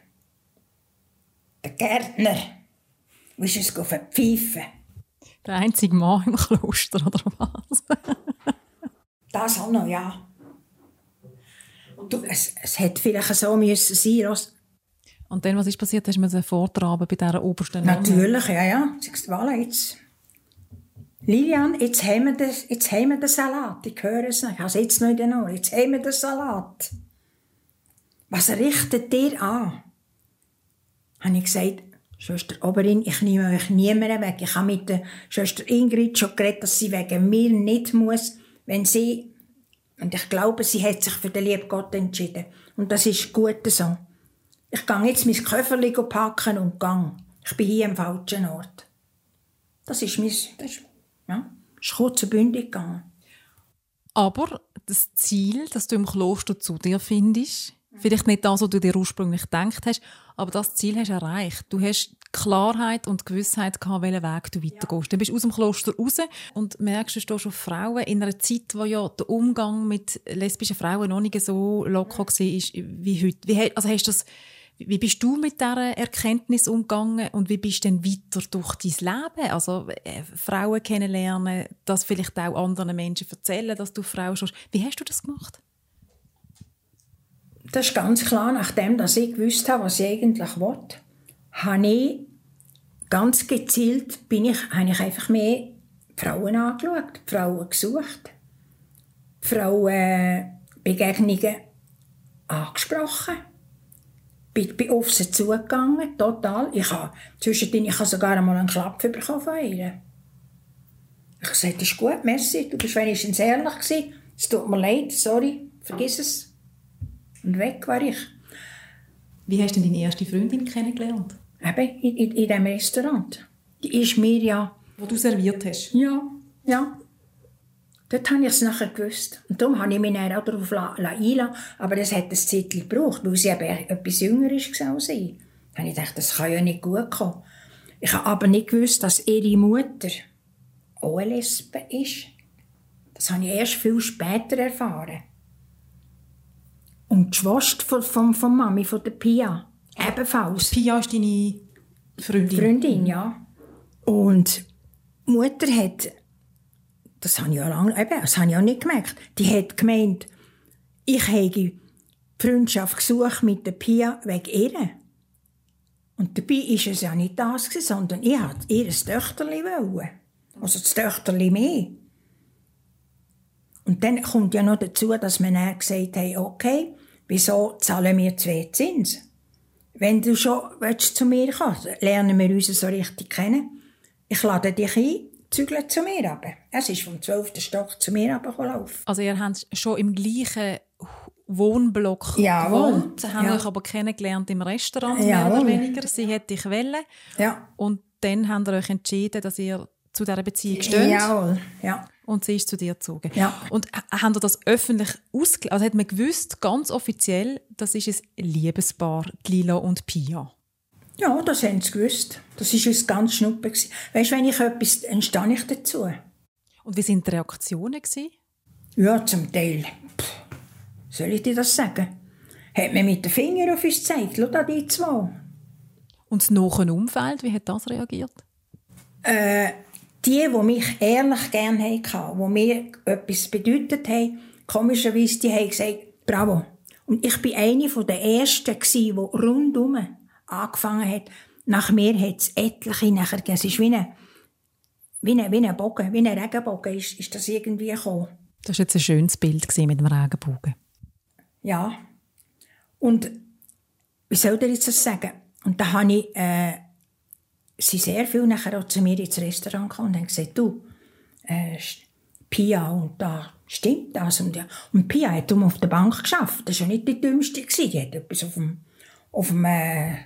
Der Gärtner. Du ist uns verpfeifen. Der einzige Mann im Kloster, oder was? Das auch noch, ja. Du, es, es hätte vielleicht so müssen sein müssen. Und dann, was ist passiert? Hast du mir vortraben bei dieser obersten? Natürlich, ja, ja. Siehst du, voilà, jetzt. Lilian, jetzt haben, wir den, jetzt haben wir den Salat. Ich höre es noch. Ich habe es jetzt noch in den Ohren. Jetzt haben wir den Salat. Was richtet dir an? Habe ich gesagt, Schwester Oberin, ich nehme euch niemanden weg. Ich habe mit der Schwester Ingrid schon geredet, dass sie wegen mir nicht muss, wenn sie, und ich glaube, sie hat sich für den lieben Gott entschieden. Und das ist gut so. Ich gehe jetzt mein Köfferli packen und gang. Ich bin hier am falschen Ort. Das ist mein, das ist, ja, ist kurz und bündig gegangen. Aber das Ziel, das du im Kloster zu dir findest, vielleicht nicht das, was du dir ursprünglich gedacht hast, aber das Ziel hast du erreicht. Du hast Klarheit und Gewissheit gehabt, welchen Weg du weitergehst. Dann bist du aus dem Kloster raus und merkst, du stehst auf Frauen in einer Zeit, wo ja der Umgang mit lesbischen Frauen noch nicht so locker war wie heute. Wie, also hast das, wie bist du mit dieser Erkenntnis umgegangen und wie bist du dann weiter durch dein Leben? Also äh, Frauen kennenlernen, das vielleicht auch anderen Menschen erzählen, dass du Frau stehst. Wie hast du das gemacht? Das ist ganz klar, nachdem dass ich gewusst habe, was ich eigentlich will, habe ich ganz gezielt, bin ich, habe ich einfach mehr Frauen angeschaut, Frauen gesucht, Frauenbegegnungen angesprochen, bin, bin auf sie zugegangen, total. Ich habe, zwischendrin, ich habe sogar einmal einen Klapp bekommen von ihr. Ich gesagt, das ist gut, merci, du bist wenigstens ehrlich gewesen. Es tut mir leid, sorry, vergiss es. Und weg war ich. Wie hast du deine erste Freundin kennengelernt? Eben, in, in, in diesem Restaurant. Die ist mir ja... Wo du serviert hast? Ja, ja. Dort habe ich es nachher gewusst. Und darum habe ich mich dann auch darauf einlassen Aber das hat ein Zeit gebraucht, weil sie eben etwas jünger war als ich. Da habe ich gedacht, das kann ja nicht gut kommen. Ich habe aber nicht gewusst, dass ihre Mutter auch eine Lesbe ist. Das habe ich erst viel später erfahren. Und die Schwester von, von, von Mami, von der Pia, ebenfalls. Pia ist deine Freundin? Freundin, ja. Und die Mutter hat, das habe ich ja lange, eben, das habe ich auch nicht gemerkt, die hat gemeint, ich habe Freundschaft gesucht mit der Pia wegen ihr. Und dabei war es ja nicht das, sondern ich wollte ihr ein Töchterli wollen. Also das Töchterli mehr. Und dann kommt ja noch dazu, dass wir dann gesagt haben, okay, wieso zahlen wir zwei Zins? Wenn du schon willst, zu mir kommst, lernen wir uns so richtig kennen. Ich lade dich ein, zügle zu mir runter. Es ist vom 12. Stock zu mir runtergelaufen. Also ihr habt schon im gleichen Wohnblock Jawohl. gewohnt, haben Ja. euch aber kennengelernt im Restaurant, mehr Jawohl. oder weniger. Sie hätte dich wollen. Ja. Und dann habt ihr euch entschieden, dass ihr zu dieser Beziehung steht. Jawohl, ja. Und sie ist zu dir gezogen. Ja. Und haben ihr das öffentlich ausgelegt? Also hat man gewusst, ganz offiziell, das ist ein Liebespaar, Lila und Pia. Ja, das haben sie gewusst. Das war uns ganz schnuppe. Weisst du, wenn ich etwas, dann stehe ich dazu. Und wie waren die Reaktionen? Gewesen? Ja, zum Teil. Pff, soll ich dir das sagen? Hat man mit dem Finger auf uns gezeigt. Schau die zwei. Und das nahe Umfeld, wie hat das reagiert? Die, die mich ehrlich gerne hatten, die mir etwas bedeutet haben, komischerweise, die haben gesagt, bravo. Und ich bin eine der Ersten, die rundum angefangen hat. Nach mir hat es etliche nachher gegeben. Es ist wie ein, wie ein, wie ein Bogen, wie ein Regenbogen ist, ist das irgendwie gekommen. Das war jetzt ein schönes Bild mit dem Regenbogen. Ja. Und wie soll ich jetzt das sagen? Und da habe ich, äh, sie sehr viel nachher auch zu mir ins Restaurant gekommen und haben gesagt, du, äh, Pia, und da stimmt das. Und, ja. und Pia hat um auf der Bank geschafft. Das war ja nicht die dümmste. Gewesen. Die hat etwas auf dem, auf dem äh,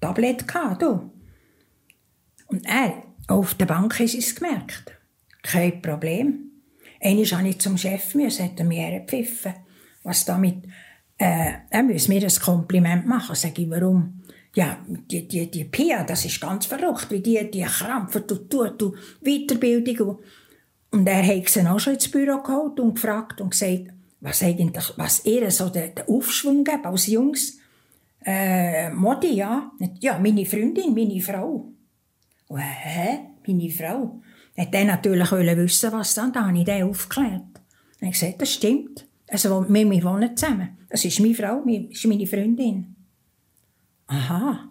Tablet gehabt. Du. Und er, auf der Bank ist es gemerkt. Kein Problem. Einmal habe ich zum Chef müssen, hat er mich hergepfiffen. Was damit, äh, er muss mir ein Kompliment machen. Sag ich, warum? Ja, die, die, die Pia, das ist ganz verrückt, wie die, die krampfen, du, du, du, Weiterbildung. Und er hat sie auch schon ins Büro geholt und gefragt und gesagt, was eigentlich, was ihr so den, den Aufschwung gibt als Jungs. Äh, Modi, ja. Ja, meine Freundin, meine Frau. Und, hä? Meine Frau? Hat dann natürlich wissen, was dann, da habe ich den aufgeklärt. Und ich gesagt, das stimmt. Also, wir, wir wohnen zusammen. Das ist meine Frau, das ist meine Freundin. Aha.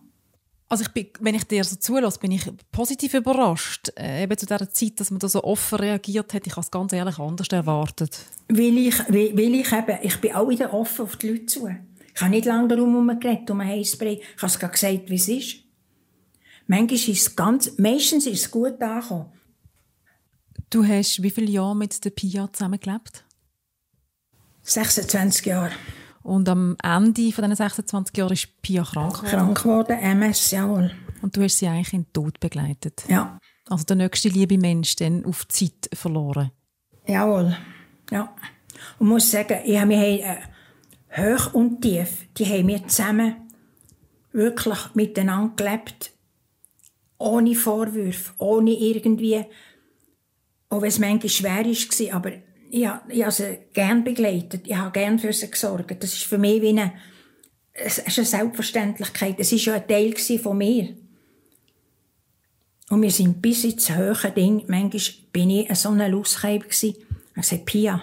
Also ich bin, wenn ich dir so zulasse, bin ich positiv überrascht. Äh, eben zu dieser Zeit, dass man da so offen reagiert hat. Ich habe es ganz ehrlich anders erwartet. Weil ich, weil, weil ich eben, ich bin auch wieder offen auf die Leute zu. Ich habe nicht lange darum herumgeredet, um einen Heißbrei. Ich habe es gerade gesagt, wie es ist. Manchmal ist es ganz, meistens ist es gut angekommen. Du hast wie viele Jahre mit der Pia zusammengelebt? 26 Jahre Und am Ende von diesen 26 Jahren ist Pia krank geworden. krank geworden, MS, jawohl. Und du hast sie eigentlich in den Tod begleitet. Ja, Also der nächste liebe Mensch dann auf Zeit verloren. jawohl. Ja. Und muss sagen, ich habe mich äh, hoch und tief, die haben wir zusammen wirklich miteinander gelebt. Ohne Vorwürfe, ohne irgendwie, auch wenn es manchmal schwer war, aber ich, habe- ich habe sie gern begleitet, ich habe gern für sie gesorgt. Das ist für mich wie eine, es ist eine Selbstverständlichkeit. Es war ja ein Teil gewesen von mir. Und wir sind bis ins hohe Ding. Manchmal bin ich so eine Lustgeib gsi. Ich gesagt, Pia,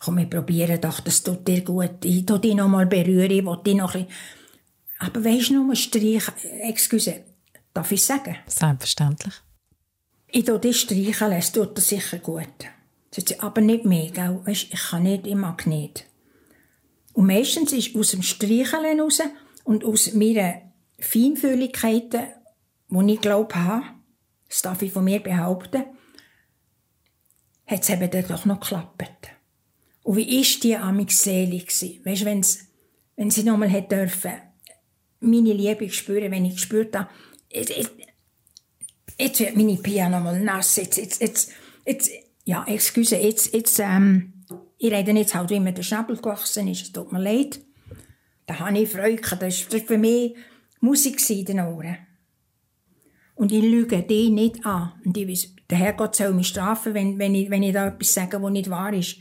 komm, wir probieren doch, das tut dir gut. Ich tu dich noch mal berühren, ich will dich noch ein bisschen... Aber weisst du, nur Streich, excuse, darf ich sagen? Selbstverständlich. Ich tue dich streicheln, es tut dir sicher gut. Sagt aber nicht mehr, gell? Weisst, ich kann nicht, ich mag nicht. Und meistens ist aus dem Streicheln raus und aus meinen Feinfühligkeiten, die ich glaube das darf ich von mir behaupten, hat es eben dann doch noch geklappt. Und wie ist die amig selig gsi? Weisst, wenn's, wenn sie nochmal hätte dürfen, meine Liebe spüren, wenn ich gespürt habe, jetzt, jetzt, jetzt wird meine Pia nochmal nass, jetzt, jetzt, jetzt, jetzt, ja, excuse, jetzt, jetzt, ähm, ich rede jetzt halt, wie mir der Schnabel gewachsen ist, es tut mir leid. Da habe ich Freude das war für mich Musik in den Ohren. Und ich lüge die nicht an. Und ich weiss, der Herrgott soll mich strafen, wenn, wenn, ich, wenn ich da etwas sage, was nicht wahr ist.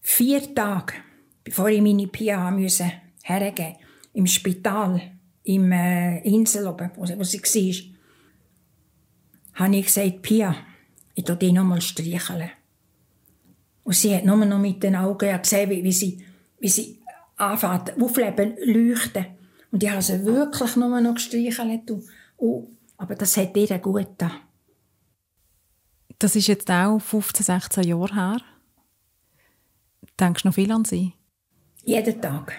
Vier Tage, bevor ich meine Pia musste hergeben, im Spital, im äh, Insel oben, wo, wo sie war, habe ich gesagt, Pia, ich tu dich noch mal streicheln. Und sie hat nur noch mit den Augen gesehen, wie, wie sie, wie sie anfängt, aufleben, leuchten. Und ich habe sie wirklich nur noch gestreichelt. Und, und, aber das hat ihr gut getan. Das ist jetzt auch 15, 16 Jahre her. Denkst du noch viel an sie? Jeden Tag.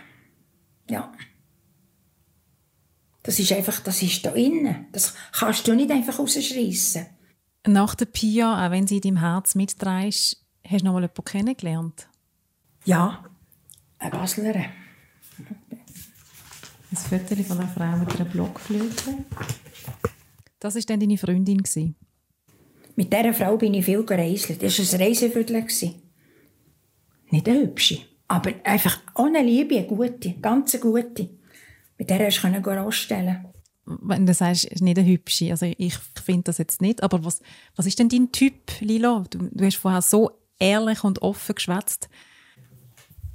Ja. Das ist einfach, das ist da innen. Das kannst du nicht einfach rausschreissen. Nach der Pia, auch wenn sie in deinem Herz mitträgst, hast du noch mal jemanden kennengelernt? Ja, eine Baslerin. Ein Foto von einer Frau mit einer Blockflöte. Das war dann deine Freundin. Gewesen. Mit dieser Frau bin ich viel gereist. Das war ein Reiseviertel. Nicht eine hübsche, aber einfach ohne Liebe eine gute, ganz eine gute. Mit der hast du ausstellen Wenn du sagst, ist nicht eine hübsche, also ich finde das jetzt nicht, aber was, was ist denn dein Typ, Lilo? Du, du hast vorher so ehrlich und offen geschwätzt.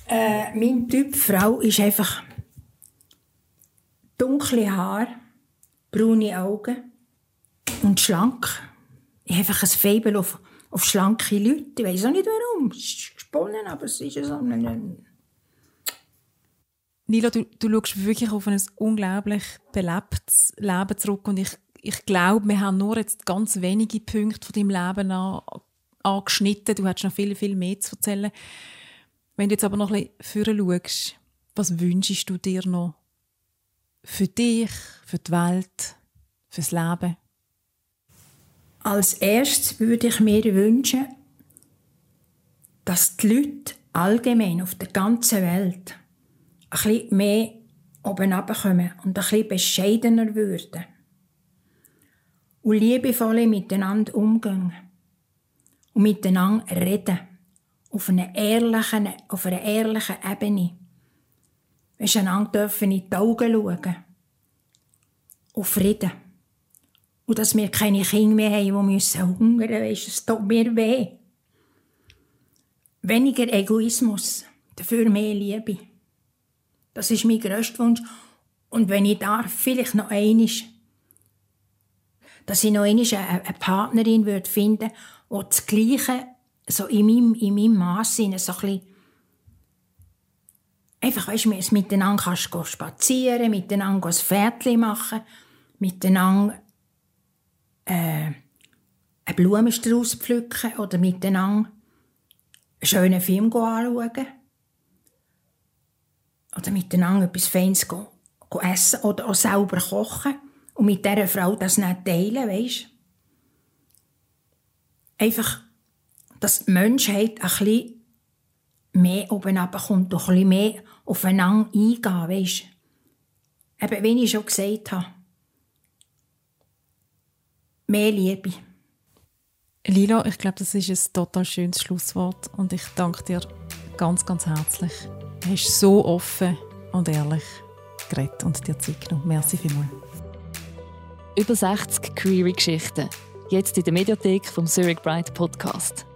Äh, mein Typ Frau ist einfach dunkle Haare, braune Augen und schlank. Ich habe einfach ein Faible auf, auf schlanke Leute. Ich weiß auch nicht warum. Es ist gesponnen, aber es ist so ein... Nilo, du, du schaust wirklich auf ein unglaublich belebtes Leben zurück und ich, ich glaube, wir haben nur jetzt ganz wenige Punkte von deinem Leben an, angeschnitten. Du hast noch viel, viel mehr zu erzählen. Wenn du jetzt aber noch ein bisschen schaust, was wünschst du dir noch für dich, für die Welt, fürs Leben? Als erstes würde ich mir wünschen, dass die Leute allgemein auf der ganzen Welt bisschen mehr oben runterkommen und ein bisschen bescheidener würden. Und liebevoll miteinander umgehen. Und miteinander reden. Auf einer ehrlichen, auf einer ehrlichen Ebene. Wir einander dürfen in die Augen schauen. Und Frieden. Und dass wir keine Kinder mehr haben, die müssen hungern müssen. Es tut mir weh. Weniger Egoismus, dafür mehr Liebe. Das ist mein grösster Wunsch. Und wenn ich darf, vielleicht noch einisch, dass ich noch einmal eine, Partnerin würde finden würde, die das Gleiche so in meinem, in meinem Mass so ein bisschen einfach, weißt du, miteinander kannst du spazieren, miteinander ein Pferdchen machen, miteinander äh, einen Blumenstrauß pflücken oder miteinander einen schönen Film anschauen oder miteinander etwas Feines go, go essen oder auch selber kochen und mit dieser Frau das nicht teilen, weißt Einfach, dass die Menschheit ein bisschen mehr oben runterkommt und ein bisschen mehr aufeinander eingehen, weißt Eben, wie ich schon gesagt habe, mehr Liebe. Lila, ich glaube, das ist ein total schönes Schlusswort und ich danke dir ganz, ganz herzlich. Hast so offen und ehrlich geredet und dir Zeit genommen. Merci vielmals. Über 60 Query-Geschichten. Jetzt in der Mediathek vom Zurich Bright Podcast.